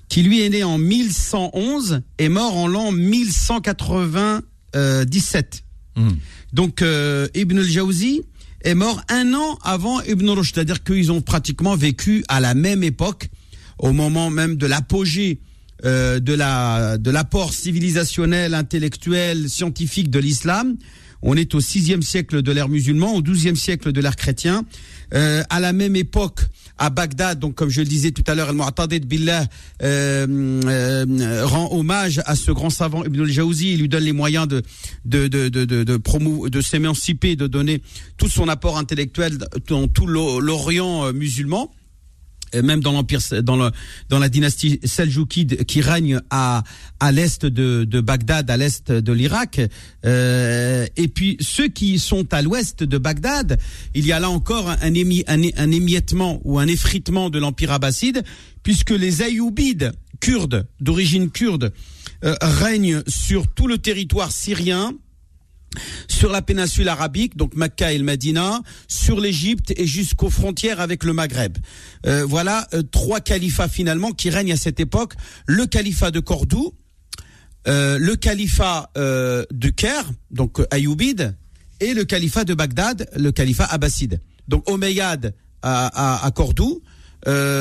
qui lui est né en 1111 et mort en l'an 1197. Donc euh, Ibn al-Jawzi est mort un an avant Ibn Rushd, c'est-à-dire qu'ils ont pratiquement vécu à la même époque, au moment même de l'apogée euh, de la de l'apport civilisationnel, intellectuel, scientifique de l'islam. On est au sixième siècle de l'ère musulmane, au douzième siècle de l'ère chrétien. Euh, à la même époque, à Bagdad, donc comme je le disais tout à l'heure, Al-Mu'tadid Billah euh, euh, rend hommage à ce grand savant Ibn al-Jawzi. Il lui donne les moyens de de de de de, promou- de s'émanciper, de donner tout son apport intellectuel dans tout l'O- l'Orient euh, musulman même dans l'empire dans le dans la dynastie seljoukide qui règne à à l'est de de Bagdad à l'est de l'Irak. Euh, et puis ceux qui sont à l'ouest de Bagdad il y a là encore un, un, émiettement ou un effritement de l'empire abbasside puisque les Ayyoubides kurdes d'origine kurde euh, règnent sur tout le territoire syrien sur la péninsule arabique, donc Mecca et le Medina, sur l'Égypte et jusqu'aux frontières avec le Maghreb. Euh, voilà euh, trois califats finalement qui règnent à cette époque. Le califat de Cordoue, euh, le califat de Caire, donc Ayyubide, et le califat de Bagdad, le califat abbasside. Donc Omeyyade à, Cordoue,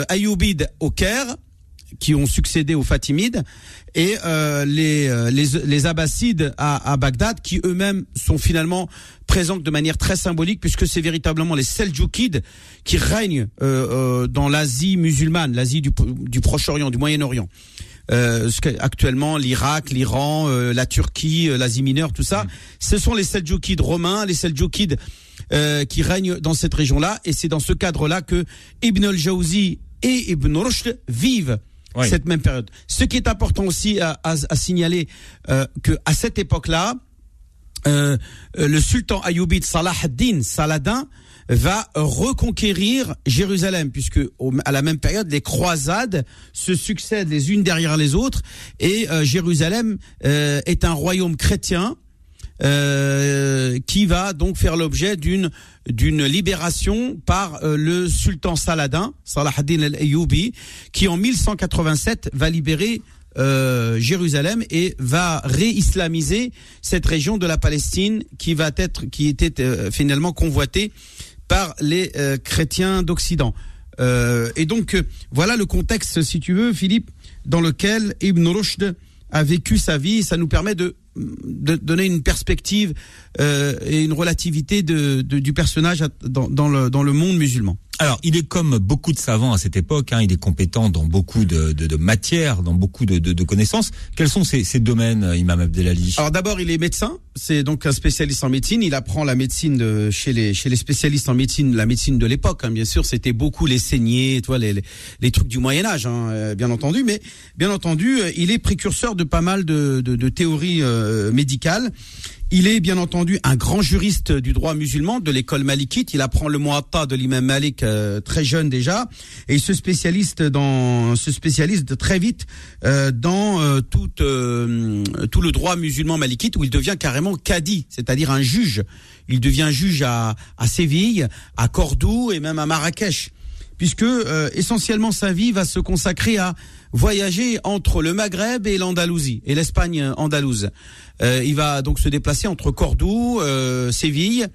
Ayyubide au Caire, qui ont succédé aux Fatimides, et euh, les, euh, les, les Abbassides à, à Bagdad, qui eux-mêmes sont finalement présents de manière très symbolique, puisque c'est véritablement les Seljoukides qui règnent euh, euh, dans l'Asie musulmane, l'Asie du, du Proche-Orient, du Moyen-Orient. Euh, actuellement l'Irak, l'Iran, euh, la Turquie, euh, l'Asie mineure, tout ça, ce sont les Seljoukides romains, les Seljoukides euh, qui règnent dans cette région-là, et c'est dans ce cadre-là que Ibn al-Jawzi et Ibn Rushd vivent Cette même période. Ce qui est important aussi à, signaler euh, que à cette époque-là, euh, euh, le sultan ayyubide Salah ad-Din Saladin va reconquérir Jérusalem puisque à la même période les croisades se succèdent les unes derrière les autres et euh, Jérusalem est un royaume chrétien euh, qui va donc faire l'objet d'une d'une libération par euh, le sultan Saladin, Salah ad-Din al-Ayyubi, qui en 1187 va libérer euh, Jérusalem et va réislamiser cette région de la Palestine qui va être qui était euh, finalement convoitée par les euh, chrétiens d'Occident. Euh, et donc voilà le contexte, si tu veux, Philippe, dans lequel Ibn Rushd a vécu sa vie. Ça nous permet de, de donner une perspective euh, et une relativité de, de- du personnage dans, dans le, dans le monde musulman. Alors, il est comme beaucoup de savants à cette époque, hein, il est compétent dans beaucoup de, de, de matières, dans beaucoup de, de, connaissances. Quels sont ces, ces domaines, euh, Imam Abdelali? Alors d'abord, il est médecin, c'est donc un spécialiste en médecine. Il apprend la médecine de, chez les chez les spécialistes en médecine, la médecine de l'époque. Hein, bien sûr, c'était beaucoup les saignées, toi, les, les, les trucs du Moyen Âge, hein, euh, bien entendu. Mais bien entendu, euh, il est précurseur de pas mal de théories euh, médicales. Il est bien entendu un grand juriste du droit musulman de l'école malikite. Il apprend le Muatta de l'imam Malik euh, très jeune déjà, et il se spécialise dans se spécialise très vite euh, dans euh, tout euh, tout le droit musulman malikite où il devient carrément cadi, c'est-à-dire un juge. Il devient juge à à Séville, à Cordoue et même à Marrakech, puisque euh, essentiellement sa vie va se consacrer à voyager entre le Maghreb et l'Andalousie et l'Espagne andalouse. Euh, il va donc se déplacer entre Cordoue, euh, Séville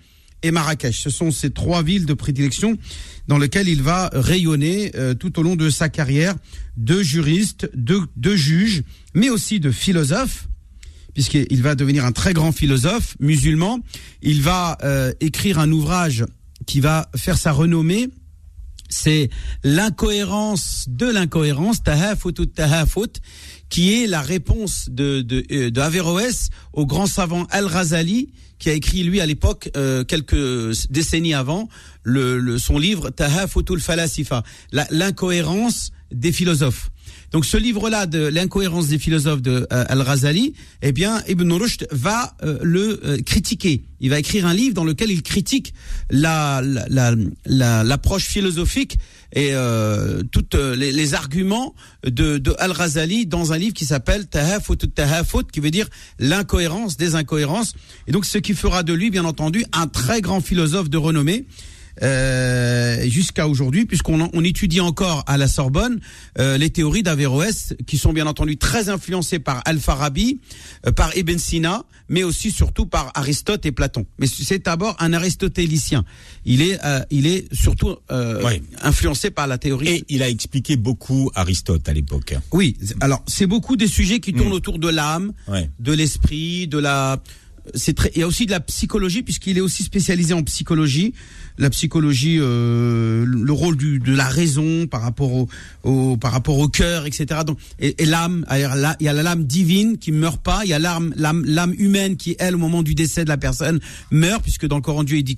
et Marrakech. Ce sont ces trois villes de prédilection dans lesquelles il va rayonner euh, tout au long de sa carrière de juriste, de, de juge, mais aussi de philosophe puisqu'il va devenir un très grand philosophe musulman. Il va euh, écrire un ouvrage qui va faire sa renommée. C'est l'incohérence de l'incohérence, tahafut tahafut, qui est la réponse de, de, euh, Averroès au grand savant Al-Ghazali, qui a écrit lui à l'époque, euh, quelques décennies avant, le, le- son livre Tahafutul Falasifa, la- l'incohérence des philosophes. Donc ce livre-là de l'incohérence des philosophes de euh, Al-Ghazali, eh bien Ibn Rushd va euh, le euh, critiquer. Il va écrire un livre dans lequel il critique la la- la- la- l'approche philosophique et euh, toutes euh, les, les arguments de, de Al-Ghazali dans un livre qui s'appelle Tahafut Tahafut, qui veut dire l'incohérence des incohérences. Et donc ce qui fera de lui, bien entendu, un très grand philosophe de renommée euh, jusqu'à aujourd'hui, puisqu'on on étudie encore à la Sorbonne euh, les théories d'Averroès, qui sont bien entendu très influencées par Al-Farabi, euh, par Ibn Sina, mais aussi surtout par Aristote et Platon. Mais c'est d'abord un aristotélicien. Il est, euh, il est surtout euh, Ouais. influencé par la théorie. Et il a expliqué beaucoup Aristote à l'époque. Oui, alors c'est beaucoup des sujets qui tournent Mm. autour de l'âme, Ouais. de l'esprit, de la. Très. Il y a aussi de la psychologie puisqu'il est aussi spécialisé en psychologie. La psychologie, euh, le rôle du, de la raison par rapport au, au par rapport au cœur, etc. Donc et, et l'âme, il y a la l'âme divine qui meurt pas. Il y a l'âme l'âme l'âme humaine qui elle au moment du décès de la personne meurt puisque dans le Coran Dieu il dit.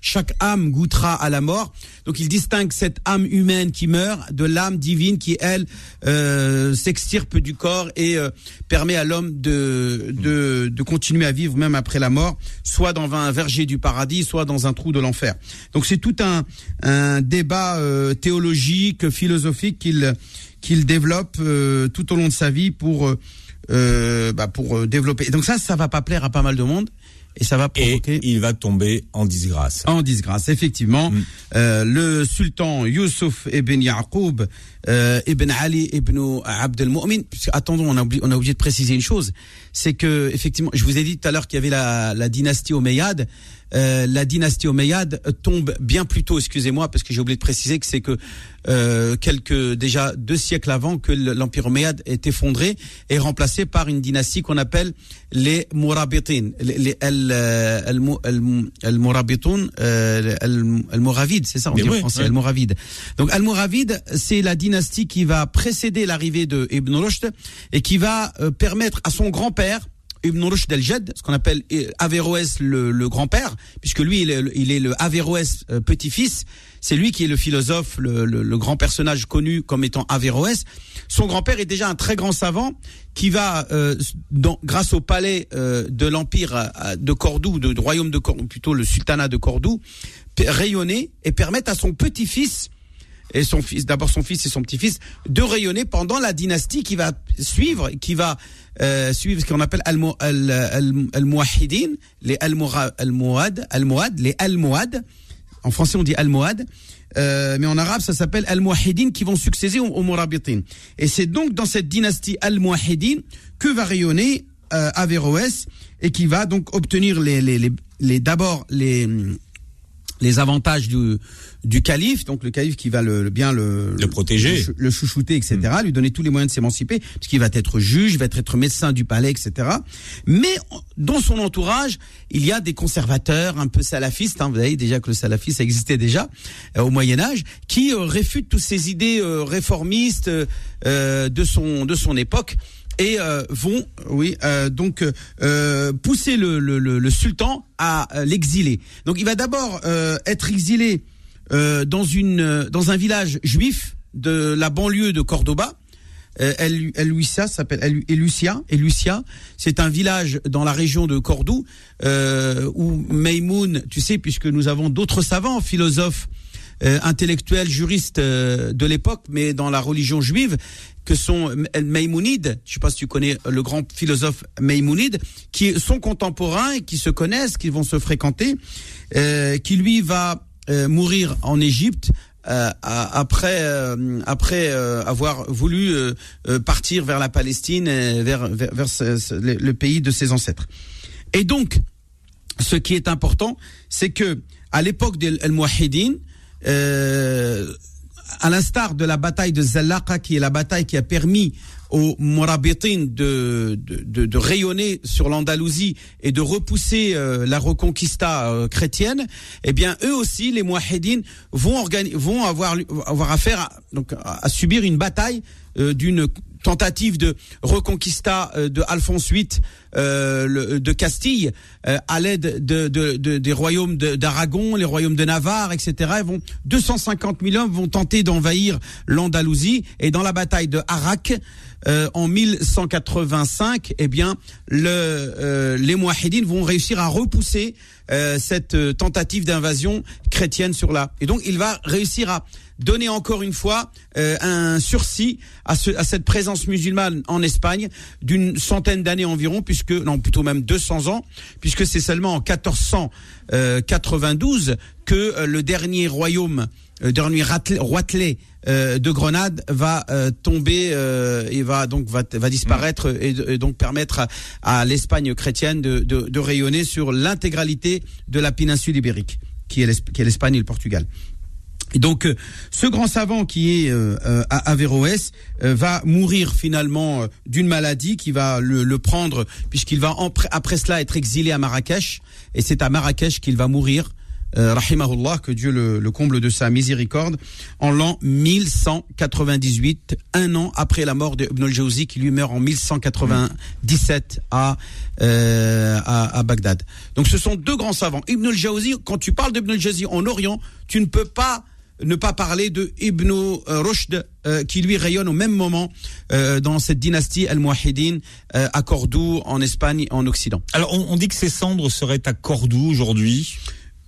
Chaque âme goûtera à la mort. Donc il distingue cette âme humaine qui meurt de l'âme divine qui elle euh, s'extirpe du corps et euh, permet à l'homme de, de de continuer à vivre même après la mort, soit dans un verger du paradis, soit dans un trou de l'enfer. Donc c'est tout un un débat euh, théologique, philosophique qu'il qu'il développe euh, tout au long de sa vie pour euh, bah, pour développer. Donc ça, ça va pas plaire à pas mal de monde et ça va Et provoquer il va tomber en disgrâce. en disgrâce. Effectivement, Mm. le sultan Youssouf ibn Yaqub ibn Ali ibn Abd al-Mu'min. Attendons, on a, oublié, on a oublié de préciser une chose, c'est que effectivement, je vous ai dit tout à l'heure qu'il y avait la, la dynastie Omeyyade. Euh, la dynastie Omeyyade tombe bien plus tôt, excusez-moi, parce que j'ai oublié de préciser que c'est que euh, quelques déjà deux siècles avant que le- l'empire Omeyyade est effondré et remplacé par une dynastie qu'on appelle les Mourabitin, les, les al, euh, al, al, al Mourabitoun, euh, c'est ça on Mais dit en français, ouais. al Mouravides. Donc al Mouravides, c'est la dynastie qui va précéder l'arrivée de Ibn Rushd et qui va permettre à son grand-père Ibn Rushd ce qu'on appelle euh, Averroès le, le grand-père, puisque lui il est, le- il est le Averroès euh, petit-fils. C'est lui qui est le philosophe, le, le- le grand personnage connu comme étant Averroès. Son grand-père est déjà un très grand savant qui va, euh, dans- grâce au palais euh, de l'empire de Cordoue, de, du royaume de Cordoue, plutôt le sultanat de Cordoue, rayonner et permettre à son petit-fils et son fils, d'abord son fils et son petit-fils, de rayonner pendant la dynastie qui va suivre, qui va euh, suivre ce qu'on appelle Al-Mu- Al- Al- Al-Muwahhidin, les Al-Muad, Al-Muad, les Al-Muad. En français, on dit Al-Muad. Euh, mais en arabe, ça s'appelle Al-Muwahhidin qui vont succéder aux, aux Mourabitin. Et c'est donc dans cette dynastie Al-Muwahhidin que va rayonner euh, Averroès et qui va donc obtenir les, les, les d'abord les, les avantages du, du calife, donc le calife qui va le, bien le, Le protéger. le, chou- le chouchouter, etc., lui donner tous les moyens de s'émanciper, puisqu'il va être juge, va être médecin du palais, etc. Mais dans son entourage, il y a des conservateurs un peu salafistes, hein, vous savez déjà que le salafisme existait déjà euh, au Moyen Âge, qui euh, réfutent toutes ces idées euh, réformistes euh, de son de son époque et euh, vont, oui, euh, donc euh, pousser le, le, le, le sultan à euh, l'exiler. Donc il va d'abord euh, être exilé euh, dans une dans un village juif de la banlieue de Cordoba. El, El Lucia s'appelle El, El Lucia. El Lucia, c'est un village dans la région de Cordoue où Maïmoun, tu sais, puisque nous avons d'autres savants, philosophes, euh, intellectuels, juristes euh, de l'époque, mais dans la religion juive, que sont Maïmounide, je sais pas si tu connais le grand philosophe Maïmounide, qui sont contemporains et qui se connaissent, qui vont se fréquenter, euh, qui lui va euh, mourir en Égypte euh, après euh, après euh, avoir voulu euh, euh, partir vers la Palestine, vers vers, vers le, pays de ses ancêtres. Et donc, ce qui est important, c'est que à l'époque des Al-Muwahhidin, euh, à l'instar de la bataille de Zallaqa, qui est la bataille qui a permis aux Mourabitin de, de, de, de rayonner sur l'Andalousie et de repousser euh, la reconquista euh, chrétienne, eh bien eux aussi, les Mouahidines, vont, vont avoir, avoir affaire à, donc, à subir une bataille euh, d'une tentative de reconquista euh, de Alphonse VIII euh, de Castille euh, à l'aide de, de- de- des royaumes d'Aragon, les royaumes de Navarre, etc. Vont 250 000 hommes vont tenter d'envahir l'Andalousie et dans la bataille de Arak euh, en 1185, eh bien le, euh, les Mouahidines vont réussir à repousser euh, cette euh, tentative d'invasion chrétienne sur là. Et donc il va réussir à donner encore une fois euh, un sursis à, ce, à cette présence musulmane en Espagne d'une centaine d'années environ, puisque non plutôt même 200 ans, puisque c'est seulement en 1492 que euh, le dernier royaume, dernier ratle- roitelet euh, de Grenade va euh, tomber euh, et va donc va, va disparaître et, de- et donc permettre à, à l'Espagne chrétienne de, de, de rayonner sur l'intégralité de la péninsule ibérique, qui est l'Espagne et le Portugal. Et donc, euh, ce grand savant qui est euh, euh, à Averroès euh, va mourir finalement euh, d'une maladie qui va le, le prendre, puisqu'il va en- après cela être exilé à Marrakech, et c'est à Marrakech qu'il va mourir, euh, rahimahullah, que Dieu le, le comble de sa miséricorde, en l'an 1198, un an après la mort de Ibn al-Jawzi, qui lui meurt en 1197 à, euh, à, à Bagdad. Donc ce sont deux grands savants. Ibn al-Jawzi, quand tu parles d'Ibn al-Jawzi en Orient, tu ne peux pas ne pas parler de Ibn euh, Rushd euh, qui lui rayonne au même moment euh, dans cette dynastie al-Muwahhidin euh, à Cordoue en Espagne en Occident. Alors, on, on dit que ses cendres seraient à Cordoue aujourd'hui,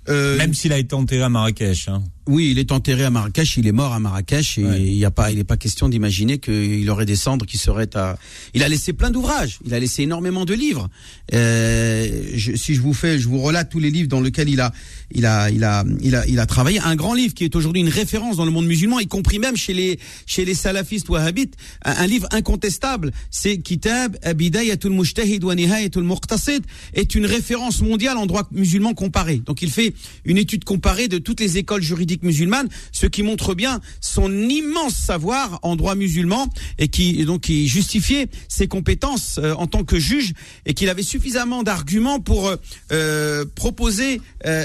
Euh, même s'il a été enterré à Marrakech. Hein. Oui, il est enterré à Marrakech, il est mort à Marrakech et Ouais. il y a pas, il n'est pas question d'imaginer qu'il aurait des cendres qui seraient à. Il a laissé plein d'ouvrages, il a laissé énormément de livres. Euh, je- si je vous fais, je vous relate tous les livres dans lesquels il a, il a, il a, il a, il a travaillé. Un grand livre qui est aujourd'hui une référence dans le monde musulman, y compris même chez les, chez les salafistes wahhabites. Un, un livre incontestable, c'est Kitab Bidayatul Mujtahid wa Nihayatul Muqtasid, est une référence mondiale en droit musulman comparé. Donc il fait une étude comparée de toutes les écoles juridiques musulmanes, ce qui montre bien son immense savoir en droit musulman et qui donc qui justifiait ses compétences euh, en tant que juge et qu'il avait suffisamment d'arguments pour euh, euh, proposer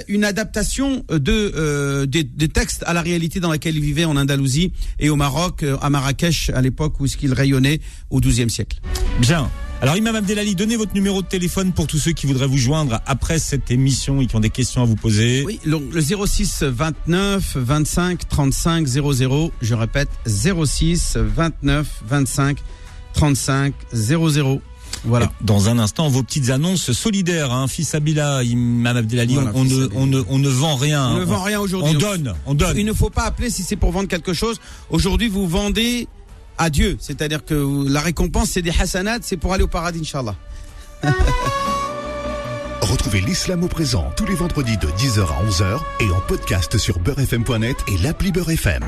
une adaptation de des, textes à la réalité dans laquelle il vivait en Andalousie et au Maroc, à Marrakech à l'époque où ce qu'il rayonnait au XIIe siècle. Bien. Alors Imam Abdelali, donnez votre numéro de téléphone pour tous ceux qui voudraient vous joindre après cette émission et qui ont des questions à vous poser. Oui, le, le 06 29 25 35 00. Je répète, 06 29 25 35 00. Voilà. Dans un instant, vos petites annonces solidaires, hein, fils Abila, Imam Abdelali, Voilà, on, ne, on, ne, on ne vend rien. On ne vend rien aujourd'hui. On Donc, donne, on donne. Il ne faut pas appeler si c'est pour vendre quelque chose. Aujourd'hui, vous vendez à Dieu. C'est-à-dire que la récompense, c'est des hasanats, c'est pour aller au paradis, Inch'Allah. Retrouvez l'islam au présent tous les vendredis de 10h à 11h et en podcast sur beurrefm.net et l'appli Beurre FM.